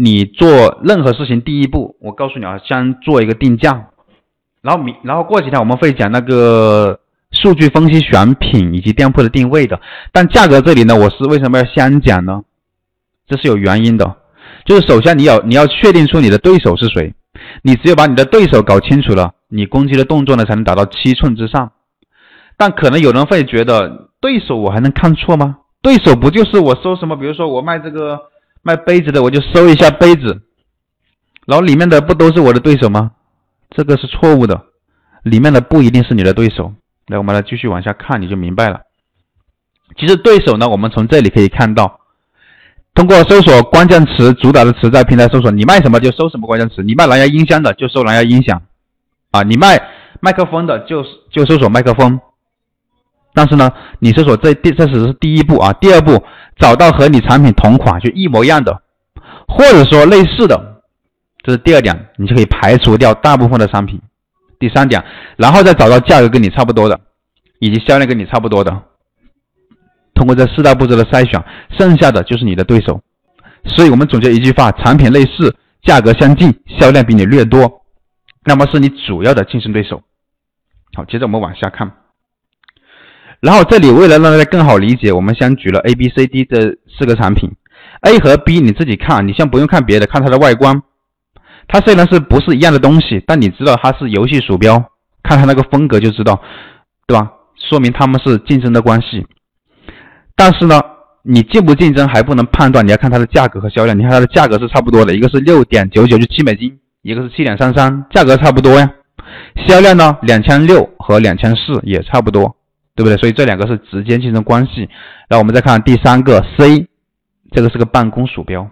你做任何事情第一步，我告诉你啊，先做一个定价，然后明然后过几天我们会讲那个数据分析、选品以及店铺的定位的。但价格这里呢，我是为什么要先讲呢？这是有原因的，就是首先你要你要确定出你的对手是谁，你只有把你的对手搞清楚了，你攻击的动作呢才能达到七寸之上。但可能有人会觉得，对手我还能看错吗？对手不就是我搜什么？比如说我卖这个卖杯子的，我就搜一下杯子，然后里面的不都是我的对手吗？这个是错误的，里面的不一定是你的对手。来，我们来继续往下看，你就明白了。其实对手呢，我们从这里可以看到，通过搜索关键词主打的词，在平台搜索，你卖什么就搜什么关键词。你卖蓝牙音箱的就搜蓝牙音响，啊，你卖麦克风的就就搜索麦克风。但是呢，你搜索这第这只是第一步啊，第二步找到和你产品同款就一模一样的，或者说类似的，这是第二点，你就可以排除掉大部分的商品。第三点，然后再找到价格跟你差不多的，以及销量跟你差不多的，通过这四大步骤的筛选，剩下的就是你的对手。所以我们总结一句话：产品类似，价格相近，销量比你略多，那么是你主要的竞争对手。好，接着我们往下看。然后这里为了让大家更好理解，我们先举了 A、B、C、D 这四个产品，A 和 B 你自己看，你先不用看别的，看它的外观。它虽然是不是一样的东西，但你知道它是游戏鼠标，看它那个风格就知道，对吧？说明他们是竞争的关系。但是呢，你竞不竞争还不能判断，你要看它的价格和销量。你看它的价格是差不多的，一个是六点九九就七美金，一个是七点三三，价格差不多呀。销量呢，两千六和两千四也差不多。对不对？所以这两个是直接竞争关系。然后我们再看第三个 C，这个是个办公鼠标，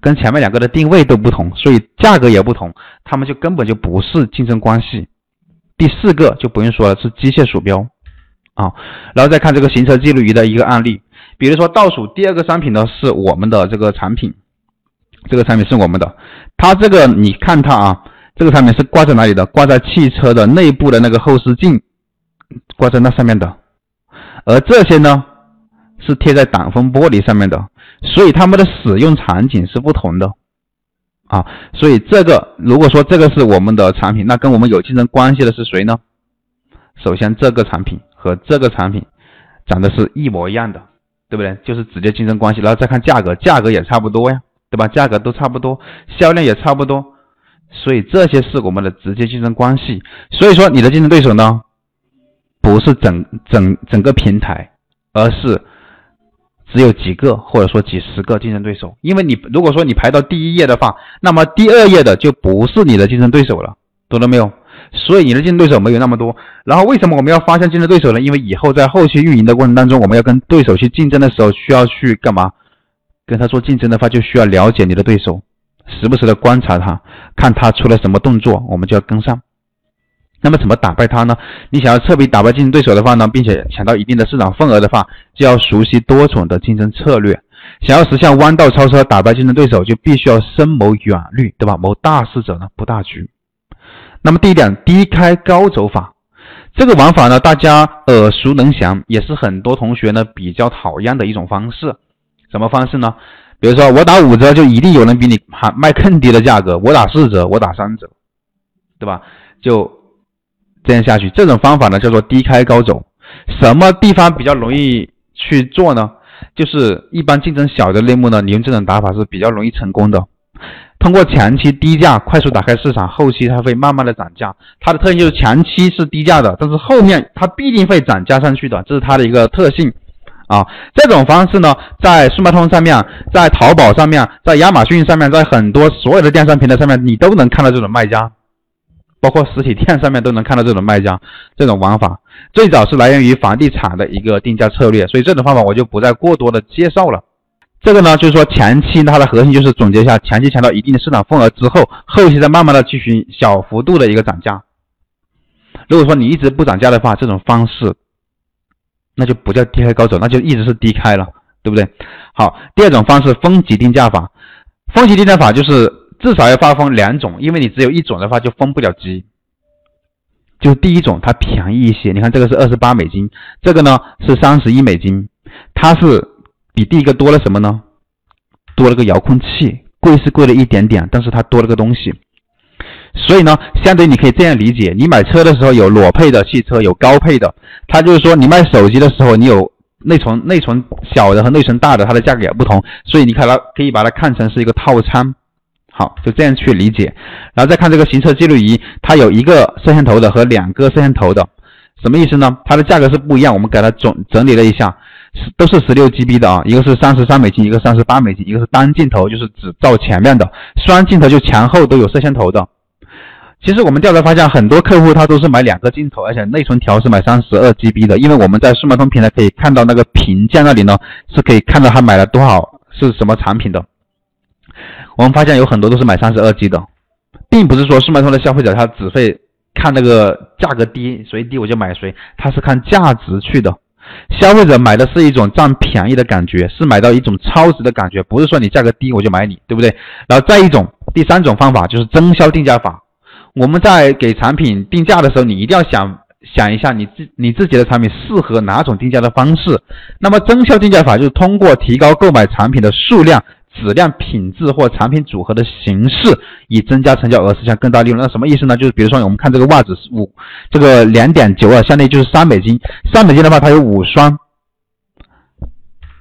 跟前面两个的定位都不同，所以价格也不同，他们就根本就不是竞争关系。第四个就不用说了，是机械鼠标啊。然后再看这个行车记录仪的一个案例，比如说倒数第二个商品呢是我们的这个产品，这个产品是我们的，它这个你看它啊，这个产品是挂在哪里的？挂在汽车的内部的那个后视镜。挂在那上面的，而这些呢是贴在挡风玻璃上面的，所以它们的使用场景是不同的啊。所以这个如果说这个是我们的产品，那跟我们有竞争关系的是谁呢？首先这个产品和这个产品长得是一模一样的，对不对？就是直接竞争关系。然后再看价格，价格也差不多呀，对吧？价格都差不多，销量也差不多，所以这些是我们的直接竞争关系。所以说你的竞争对手呢？不是整整整个平台，而是只有几个或者说几十个竞争对手。因为你如果说你排到第一页的话，那么第二页的就不是你的竞争对手了，懂了没有？所以你的竞争对手没有那么多。然后为什么我们要发现竞争对手呢？因为以后在后期运营的过程当中，我们要跟对手去竞争的时候，需要去干嘛？跟他做竞争的话，就需要了解你的对手，时不时的观察他，看他出了什么动作，我们就要跟上。那么怎么打败他呢？你想要彻底打败竞争对手的话呢，并且抢到一定的市场份额的话，就要熟悉多种的竞争策略。想要实现弯道超车，打败竞争对手，就必须要深谋远虑，对吧？谋大事者呢，不大局。那么第一点，低开高走法，这个玩法呢，大家耳熟能详，也是很多同学呢比较讨厌的一种方式。什么方式呢？比如说我打五折，就一定有人比你还卖更低的价格；我打四折，我打三折，对吧？就。这样下去，这种方法呢叫做低开高走。什么地方比较容易去做呢？就是一般竞争小的类目呢，你用这种打法是比较容易成功的。通过前期低价快速打开市场，后期它会慢慢的涨价。它的特性就是前期是低价的，但是后面它必定会涨价上去的，这是它的一个特性啊。这种方式呢，在速卖通上面，在淘宝上面，在亚马逊上面，在很多所有的电商平台上面，你都能看到这种卖家。包括实体店上面都能看到这种卖家，这种玩法最早是来源于房地产的一个定价策略，所以这种方法我就不再过多的介绍了。这个呢，就是说前期它的核心就是总结一下，前期抢到一定的市场份额之后，后期再慢慢的进行小幅度的一个涨价。如果说你一直不涨价的话，这种方式那就不叫低开高走，那就一直是低开了，对不对？好，第二种方式分级定价法，分级定价法就是。至少要发分两种，因为你只有一种的话就分不了级。就第一种它便宜一些，你看这个是二十八美金，这个呢是三十一美金，它是比第一个多了什么呢？多了个遥控器，贵是贵了一点点，但是它多了个东西。所以呢，相对你可以这样理解：你买车的时候有裸配的汽车，有高配的。它就是说，你卖手机的时候，你有内存内存小的和内存大的，它的价格也不同。所以你看它可以把它看成是一个套餐。好，就这样去理解。然后再看这个行车记录仪，它有一个摄像头的和两个摄像头的，什么意思呢？它的价格是不一样。我们给它总整理了一下，都是十六 GB 的啊，一个是三十三美金，一个三十八美金，一个是单镜头，就是只照前面的，双镜头就前后都有摄像头的。其实我们调查发现，很多客户他都是买两个镜头，而且内存条是买三十二 GB 的。因为我们在数码通平台可以看到那个评价那里呢，是可以看到他买了多少是什么产品的。我们发现有很多都是买三十二 G 的，并不是说数码通的消费者他只会看那个价格低，谁低我就买谁，他是看价值去的。消费者买的是一种占便宜的感觉，是买到一种超值的感觉，不是说你价格低我就买你，对不对？然后再一种，第三种方法就是增销定价法。我们在给产品定价的时候，你一定要想想一下，你自你自己的产品适合哪种定价的方式。那么增销定价法就是通过提高购买产品的数量、质量、品质或产品组合的形式，以增加成交额，实现更大利润。那什么意思呢？就是比如说我们看这个袜子是五，这个两点九二，相当于就是三美金。三美金的话，它有五双，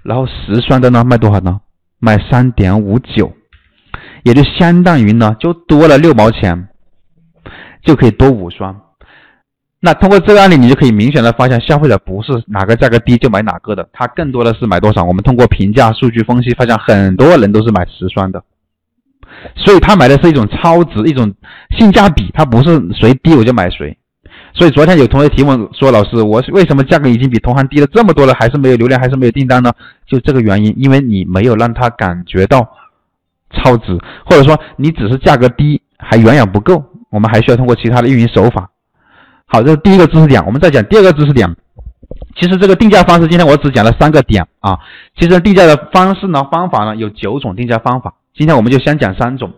然后十双的呢卖多少呢？卖三点五九，也就相当于呢就多了六毛钱。就可以多五双，那通过这个案例，你就可以明显的发现，消费者不是哪个价格低就买哪个的，他更多的是买多少。我们通过评价数据分析，发现很多人都是买十双的，所以他买的是一种超值，一种性价比，他不是谁低我就买谁。所以昨天有同学提问说，老师，我为什么价格已经比同行低了这么多了，还是没有流量，还是没有订单呢？就这个原因，因为你没有让他感觉到超值，或者说你只是价格低，还远远不够。我们还需要通过其他的运营手法。好，这是第一个知识点。我们再讲第二个知识点。其实这个定价方式，今天我只讲了三个点啊。其实定价的方式呢，方法呢有九种定价方法。今天我们就先讲三种。